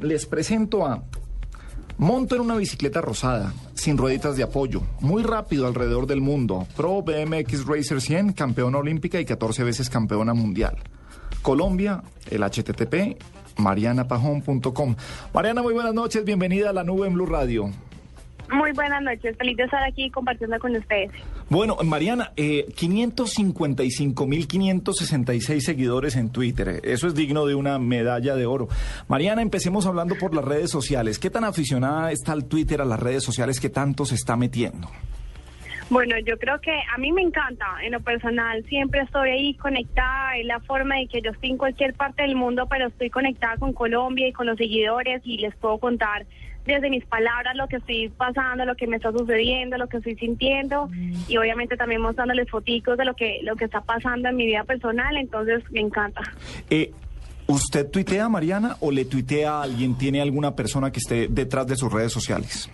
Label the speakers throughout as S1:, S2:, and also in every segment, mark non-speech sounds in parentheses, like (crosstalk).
S1: les presento a Monto en una bicicleta rosada, sin rueditas de apoyo, muy rápido alrededor del mundo. Pro BMX Racer 100, campeona olímpica y 14 veces campeona mundial. Colombia, el HTTP, marianapajón.com. Mariana, muy buenas noches, bienvenida a la nube en Blue Radio.
S2: Muy buenas noches, feliz de estar aquí compartiendo con ustedes.
S1: Bueno, Mariana, eh, 555.566 seguidores en Twitter. Eso es digno de una medalla de oro. Mariana, empecemos hablando por las redes sociales. ¿Qué tan aficionada está el Twitter a las redes sociales que tanto se está metiendo?
S2: Bueno, yo creo que a mí me encanta, en lo personal, siempre estoy ahí conectada, es la forma de que yo estoy en cualquier parte del mundo, pero estoy conectada con Colombia y con los seguidores y les puedo contar desde mis palabras lo que estoy pasando, lo que me está sucediendo, lo que estoy sintiendo y obviamente también mostrándoles fotitos de lo que lo que está pasando en mi vida personal, entonces me encanta.
S1: Eh, ¿Usted tuitea, Mariana, o le tuitea a alguien? ¿Tiene alguna persona que esté detrás de sus redes sociales?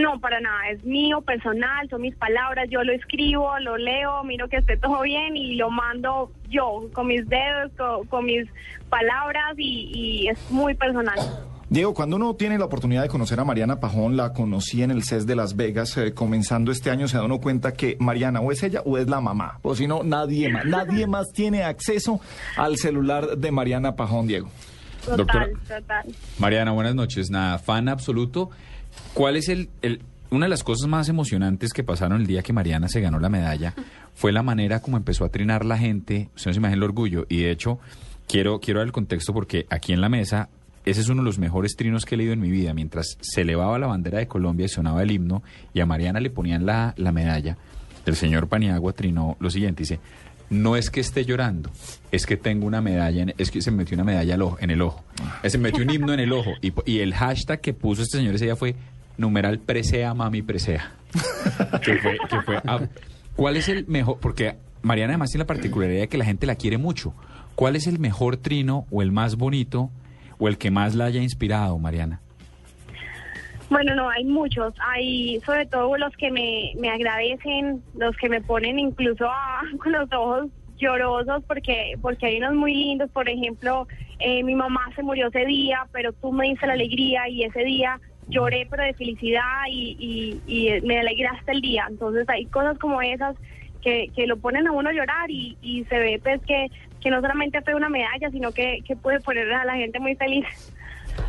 S2: No, para nada, es mío, personal, son mis palabras, yo lo escribo, lo leo, miro que esté todo bien y lo mando yo, con mis dedos, con, mis palabras y, y es muy personal.
S1: Diego, cuando uno tiene la oportunidad de conocer a Mariana Pajón, la conocí en el CES de Las Vegas, eh, comenzando este año, se da uno cuenta que Mariana o es ella o es la mamá, o si no, nadie más, nadie (laughs) más tiene acceso al celular de Mariana Pajón, Diego.
S2: Total, total.
S3: Mariana, buenas noches, nada, fan absoluto. ¿Cuál es el, el, una de las cosas más emocionantes que pasaron el día que Mariana se ganó la medalla? (laughs) Fue la manera como empezó a trinar la gente, usted no se imagina el orgullo, y de hecho, quiero, quiero dar el contexto porque aquí en la mesa ese es uno de los mejores trinos que he leído en mi vida. Mientras se elevaba la bandera de Colombia y sonaba el himno y a Mariana le ponían la, la medalla, el señor Paniagua trinó lo siguiente, dice, no es que esté llorando, es que tengo una medalla, en, es que se me metió una medalla en el ojo, se me metió un himno en el ojo. Y, el hashtag que puso este señor ese día fue numeral presea, mami, presea. que que fue, ah, ¿Cuál es el mejor? Porque Mariana además tiene la particularidad de que la gente la quiere mucho. ¿Cuál es el mejor trino o el más bonito o el que más la haya inspirado, Mariana?
S2: Bueno, no, hay muchos. Hay sobre todo los que me, me agradecen, los que me ponen incluso (laughs) con los ojos llorosos porque porque hay unos muy lindos. Por ejemplo, eh, mi mamá se murió ese día, pero tú me diste la alegría y ese día lloré pero de felicidad y, y, me alegraste el día. Entonces hay cosas como esas que, que lo ponen a uno a llorar y, y se ve pues que que no solamente fue una medalla, sino que, que puede poner a la gente muy feliz.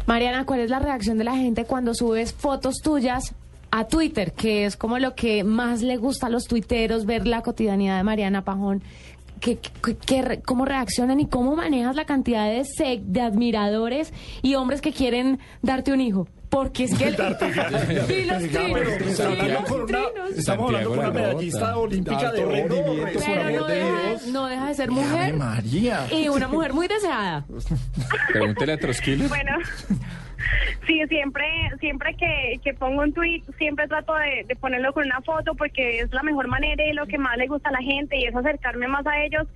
S4: Mariana, ¿cuál es la reacción de la gente cuando subes fotos tuyas a Twitter, que es como lo que más le gusta a los tuiteros, ver la cotidianidad de Mariana Pajón? ¿Qué, qué, cómo reaccionan y cómo manejas la cantidad de, de admiradores y hombres que quieren darte un hijo? Porque es que... El, (laughs) y (laughs) los trinos.
S1: Estamos hablando con una medallista olímpica de oro.
S4: Pero no deja, no deja de ser mujer.
S1: María.
S4: Y una mujer muy deseada.
S3: Pregúntele a Trosquiles.
S2: Bueno... Sí, siempre, siempre que, que pongo un tweet, siempre trato de, de, ponerlo con una foto porque es la mejor manera y lo que más le gusta a la gente y es acercarme más a ellos.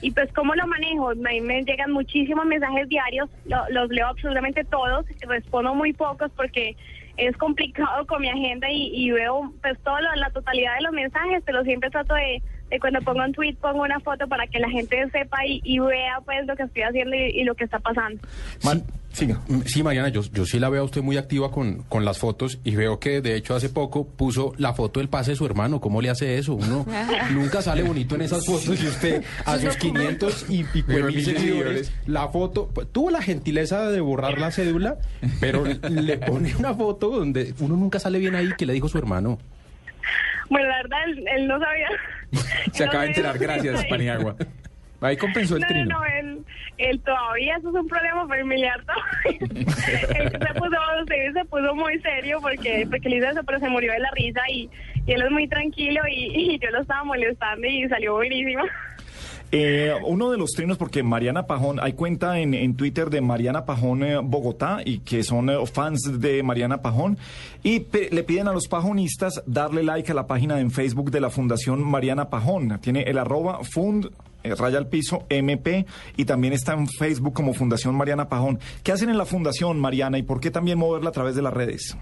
S2: Y pues, ¿cómo lo manejo? Me, me llegan muchísimos mensajes diarios, los leo absolutamente todos, respondo muy pocos porque es complicado con mi agenda y, y veo pues toda la totalidad de los mensajes, pero siempre trato de, de, cuando pongo un tweet pongo una foto para que la gente sepa y, y vea pues lo que estoy haciendo y, y lo que está pasando.
S5: Man, siga. Sí, Mariana, yo, yo sí la veo a usted muy activa con, con las fotos y veo que de hecho hace poco puso la foto del pase de su hermano. ¿Cómo le hace eso? Uno (laughs) nunca sale bonito en esas fotos y usted a sus 500 y pico de mil seguidores, la foto, pues, tuvo la gentileza de borrar la cédula, pero le pone una foto donde uno nunca sale bien ahí que le dijo su hermano.
S2: Bueno, la verdad, él, él no sabía. (laughs)
S3: Se acaba de enterar, gracias, Paniagua. Ahí compensó el
S2: no,
S3: trino.
S2: No, no, él, él, todavía eso es un problema familiar. (laughs) él se puso, se, se puso muy serio porque, porque le hizo eso, pero se murió de la risa y, y él es muy tranquilo y, (laughs) y yo lo estaba molestando y salió buenísimo.
S1: Eh, uno de los trinos, porque Mariana Pajón, hay cuenta en, en Twitter de Mariana Pajón eh, Bogotá y que son eh, fans de Mariana Pajón y le piden a los pajonistas darle like a la página en Facebook de la Fundación Mariana Pajón. Tiene el arroba fund eh, raya al piso MP y también está en Facebook como Fundación Mariana Pajón. ¿Qué hacen en la Fundación Mariana y por qué también moverla a través de las redes?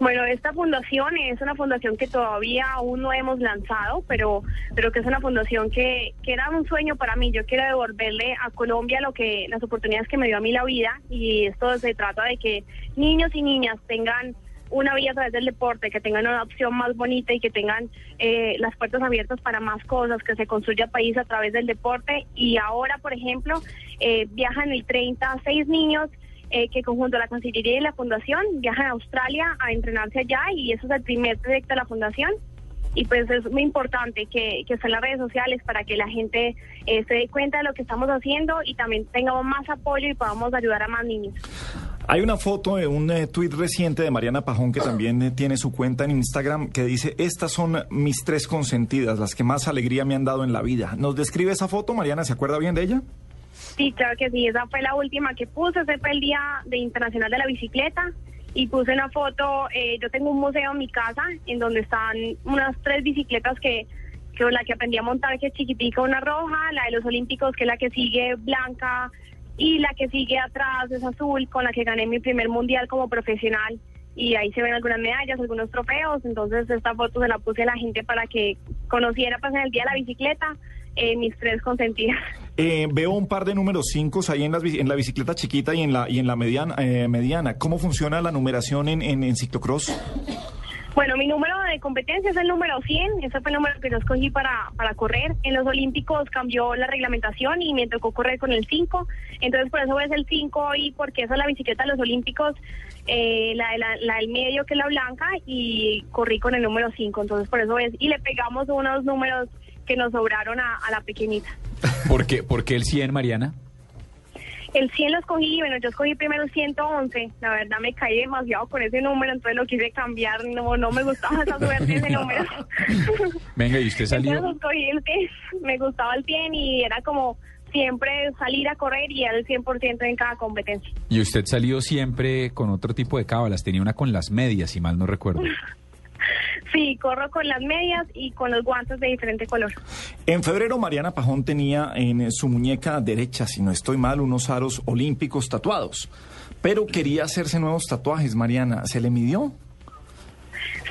S2: Bueno, esta fundación es una fundación que todavía aún no hemos lanzado, pero, pero que es una fundación que, que era un sueño para mí. Yo quiero devolverle a Colombia lo que las oportunidades que me dio a mí la vida y esto se trata de que niños y niñas tengan una vida a través del deporte, que tengan una opción más bonita y que tengan eh, las puertas abiertas para más cosas, que se construya país a través del deporte. Y ahora, por ejemplo, eh, viajan el 30 seis niños eh, que conjunto a la Cancillería y la Fundación viajan a Australia a entrenarse allá y eso es el primer proyecto de la Fundación. Y pues es muy importante que, que estén las redes sociales para que la gente eh, se dé cuenta de lo que estamos haciendo y también tengamos más apoyo y podamos ayudar a más niños.
S1: Hay una foto de un eh, tuit reciente de Mariana Pajón que también eh, tiene su cuenta en Instagram que dice, estas son mis tres consentidas, las que más alegría me han dado en la vida. ¿Nos describe esa foto, Mariana? ¿Se acuerda bien de ella?
S2: Sí, claro que sí, esa fue la última que puse, ese fue el Día de Internacional de la Bicicleta y puse una foto, eh, yo tengo un museo en mi casa en donde están unas tres bicicletas que, que la que aprendí a montar que es chiquitica, una roja, la de los Olímpicos que es la que sigue blanca y la que sigue atrás es azul con la que gané mi primer mundial como profesional y ahí se ven algunas medallas, algunos trofeos, entonces esta foto se la puse a la gente para que conociera pues en el Día de la Bicicleta eh, mis tres consentidas.
S1: Eh, veo un par de números 5 ahí en, las, en la bicicleta chiquita y en la, y en la mediana, eh, mediana. ¿Cómo funciona la numeración en, en, en ciclocross?
S2: Bueno, mi número de competencia es el número 100, ese fue el número que yo escogí para, para correr. En los Olímpicos cambió la reglamentación y me tocó correr con el 5, entonces por eso ves el 5 hoy, porque esa es la bicicleta de los Olímpicos, eh, la, de la, la del medio que es la blanca, y corrí con el número 5, entonces por eso ves, y le pegamos unos números que nos sobraron a, a la pequeñita.
S3: ¿Por qué, por qué el 100, Mariana?
S2: El 100 lo escogí, bueno, yo escogí primero el 111, la verdad me caí demasiado con ese número, entonces lo quise cambiar, no, no me gustaba esa suerte ese número. (laughs)
S3: Venga, ¿y usted salió?
S2: Entonces escogí el 100, me gustaba el 100 y era como siempre salir a correr y el 100% en cada competencia.
S3: Y usted salió siempre con otro tipo de cábalas, tenía una con las medias, si mal no recuerdo. (laughs)
S2: Sí, corro con las medias y con los guantes de diferente color.
S1: En febrero, Mariana Pajón tenía en eh, su muñeca derecha, si no estoy mal, unos aros olímpicos tatuados. Pero quería hacerse nuevos tatuajes, Mariana. ¿Se le midió?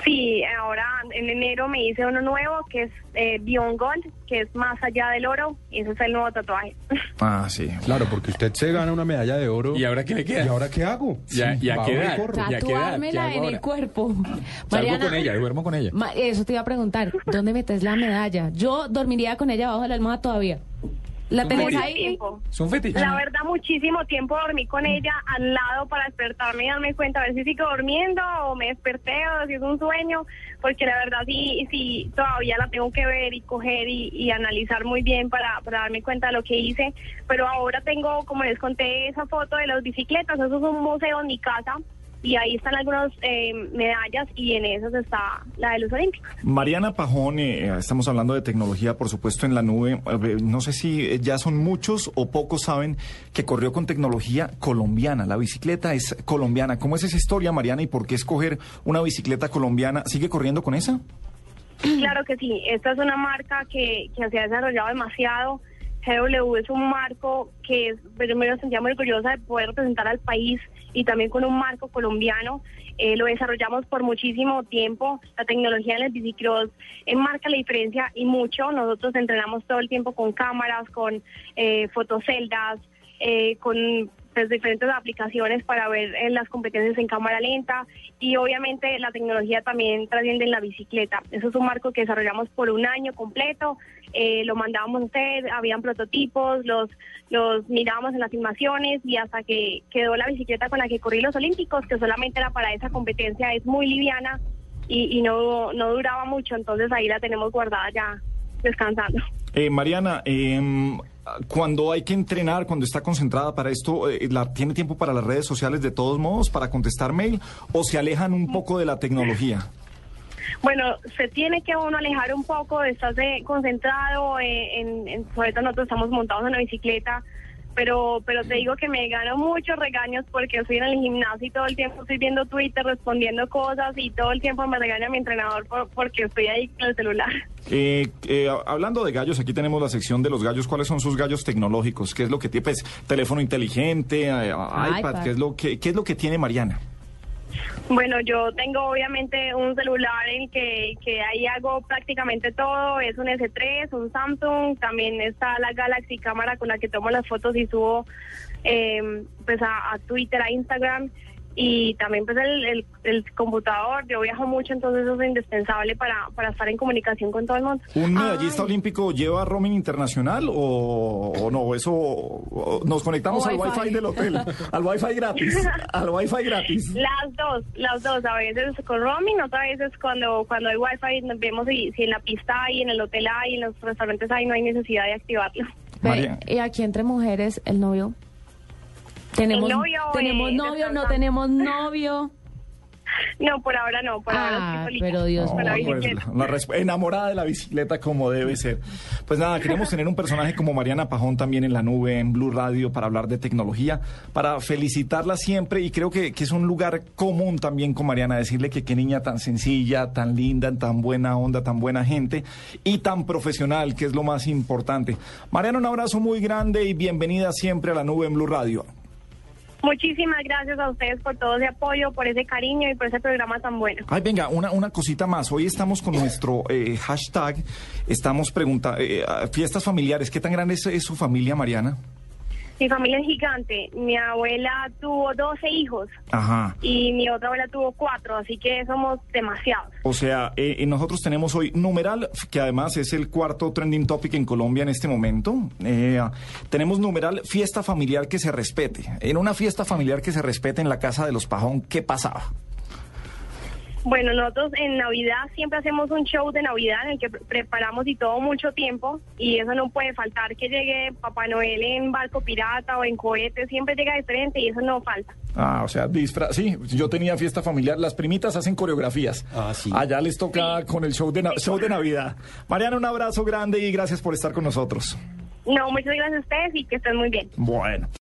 S2: Sí, ahora en enero me hice uno nuevo que es eh, Beyond Gold, que es más allá del oro, y ese es el nuevo tatuaje. (laughs)
S1: Ah, sí.
S5: Claro, porque usted se gana una medalla de oro.
S3: ¿Y ahora qué le queda?
S5: ¿Y ahora qué hago?
S3: Ya-
S5: corro.
S3: Ya queda, ¿qué
S4: Tatuármela en el cuerpo.
S3: Salgo con ella, duermo con ella.
S4: Eso te iba a preguntar, ¿dónde metes la medalla? Yo dormiría con ella bajo la almohada todavía. ¿La?
S2: Tiempo.
S3: Es un fetiche.
S2: La verdad, muchísimo tiempo dormí con ella al lado para despertarme y darme cuenta a ver si sigo durmiendo o me desperté o si es un sueño, porque la verdad sí, sí, todavía la tengo que ver y coger y, y analizar muy bien para, para darme cuenta de lo que hice. Pero ahora tengo, como les conté, esa foto de las bicicletas, eso es un museo en mi casa y ahí están algunas eh, medallas y en esas está la de los Olímpicos.
S1: Mariana Pajón, eh, estamos hablando de tecnología, por supuesto, en la nube. Eh, No sé si eh, ya son muchos o pocos saben que corrió con tecnología colombiana. La bicicleta es colombiana. ¿Cómo es esa historia, Mariana, y por qué escoger una bicicleta colombiana? ¿Sigue corriendo con esa?
S2: Claro que sí, esta es una marca que, que se ha desarrollado demasiado. GW es un marco que me sentía muy orgullosa de poder representar al país y también con un marco colombiano. Eh, lo desarrollamos por muchísimo tiempo. La tecnología en el bicicross eh, marca la diferencia y mucho. Nosotros entrenamos todo el tiempo con cámaras, con eh, fotoceldas, eh, con pues, diferentes aplicaciones para ver eh, las competencias en cámara lenta y obviamente la tecnología también trasciende en la bicicleta. Eso es un marco que desarrollamos por un año completo, eh, lo mandábamos a hacer, habían prototipos, los, los mirábamos en las filmaciones y hasta que quedó la bicicleta con la que corrí los Olímpicos, que solamente era para esa competencia, es muy liviana y, y no, no duraba mucho, entonces ahí la tenemos guardada ya descansando.
S1: Eh, Mariana, eh, cuando hay que entrenar, cuando está concentrada para esto, eh, ¿la, ¿tiene tiempo para las redes sociales de todos modos, para contestar mail, o se alejan un poco de la tecnología?
S2: Bueno, se tiene que uno alejar un poco, de- concentrado, eh, en, en, sobre todo nosotros estamos montados en la bicicleta, pero pero te digo que me gano muchos regaños porque estoy en el gimnasio y todo el tiempo estoy viendo Twitter, respondiendo cosas y todo el tiempo me regaña mi entrenador por- porque estoy ahí con el celular.
S1: Eh, eh, hablando de gallos, aquí tenemos la sección de los gallos. ¿Cuáles son sus gallos tecnológicos? ¿Qué es lo que tiene? Pues, teléfono inteligente, eh, iPad,
S4: iPad.
S1: ¿qué es lo que qué es lo que tiene Mariana?
S2: Bueno, yo tengo obviamente un celular en que, que ahí hago prácticamente todo. Es un S3, un Samsung. También está la Galaxy cámara con la que tomo las fotos y subo eh, pues a, a Twitter, a Instagram. Y también pues el, el, el computador. Yo viajo mucho, entonces eso es indispensable para, para estar en comunicación con todo el mundo.
S1: ¿Un medallista olímpico lleva roaming internacional o, o no? Eso o nos conectamos
S4: O
S1: al
S4: Wi-Fi.
S1: wifi del hotel, (laughs) al wifi gratis, al wifi gratis.
S2: Las dos, las dos, a veces con roaming, otras veces cuando cuando hay wifi nos vemos si, si en la pista hay, en el hotel hay, en los restaurantes hay, no hay necesidad de activarlo.
S1: María.
S4: Y aquí entre mujeres, el novio. Tenemos
S2: novio,
S4: tenemos novio, no tenemos (laughs) novio.
S2: No, por ahora no, por ahora
S4: Ah,
S2: estoy solita.
S4: pero Dios
S2: la
S1: No, pues, enamorada de la bicicleta como debe ser. Pues nada, queremos tener un personaje como Mariana Pajón también en la nube, en Blue Radio, para hablar de tecnología, para felicitarla siempre y creo que, que es un lugar común también con Mariana, decirle que qué niña tan sencilla, tan linda, tan buena onda, tan buena gente y tan profesional, que es lo más importante. Mariana, un abrazo muy grande y bienvenida siempre a la nube en Blue Radio.
S2: Muchísimas gracias a ustedes por todo ese apoyo, por ese cariño y por ese programa tan bueno.
S1: Ay, venga, una, una cosita más. Hoy estamos con nuestro eh, hashtag, estamos preguntando, fiestas familiares. ¿Qué tan grande es, es su familia, Mariana?
S2: Mi familia es gigante. Mi abuela tuvo 12 hijos
S1: Ajá.
S2: y mi otra abuela tuvo 4, así que somos demasiados.
S1: O sea, eh, eh, nosotros tenemos hoy numeral, que además es el cuarto trending topic en Colombia en este momento. Eh, tenemos numeral fiesta familiar que se respete. En una fiesta familiar que se respete en la casa de los Pajón, ¿qué pasaba?
S2: Bueno, nosotros en Navidad siempre hacemos un show de Navidad en el que pre- preparamos y todo mucho tiempo y eso no puede faltar que llegue Papá Noel en barco pirata o en cohete, siempre llega diferente y eso no falta.
S1: Ah, o sea, disfraz. Sí, yo tenía fiesta familiar. Las primitas hacen coreografías.
S5: Ah, sí.
S1: Allá les toca con el show de, na- show de Navidad. Mariana, un abrazo grande y gracias por estar con nosotros.
S2: No, muchas gracias a ustedes y que estén muy bien.
S1: Bueno.